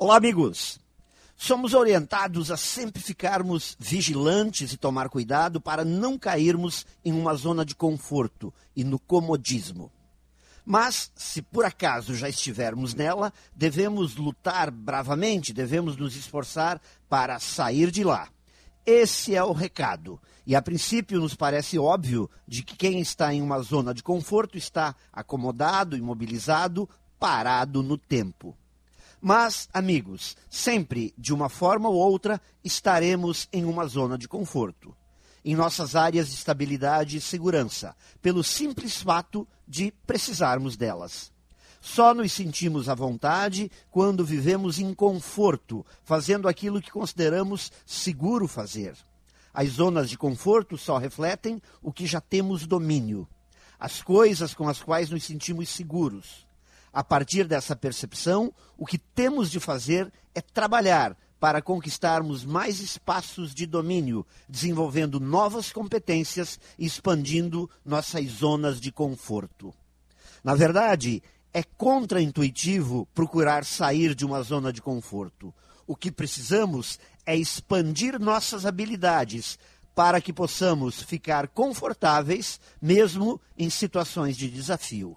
Olá, amigos! Somos orientados a sempre ficarmos vigilantes e tomar cuidado para não cairmos em uma zona de conforto e no comodismo. Mas, se por acaso já estivermos nela, devemos lutar bravamente, devemos nos esforçar para sair de lá. Esse é o recado. E a princípio nos parece óbvio de que quem está em uma zona de conforto está acomodado, imobilizado, parado no tempo. Mas, amigos, sempre, de uma forma ou outra, estaremos em uma zona de conforto. Em nossas áreas de estabilidade e segurança, pelo simples fato de precisarmos delas. Só nos sentimos à vontade quando vivemos em conforto, fazendo aquilo que consideramos seguro fazer. As zonas de conforto só refletem o que já temos domínio, as coisas com as quais nos sentimos seguros. A partir dessa percepção, o que temos de fazer é trabalhar para conquistarmos mais espaços de domínio, desenvolvendo novas competências e expandindo nossas zonas de conforto. Na verdade, é contraintuitivo procurar sair de uma zona de conforto. O que precisamos é expandir nossas habilidades para que possamos ficar confortáveis mesmo em situações de desafio.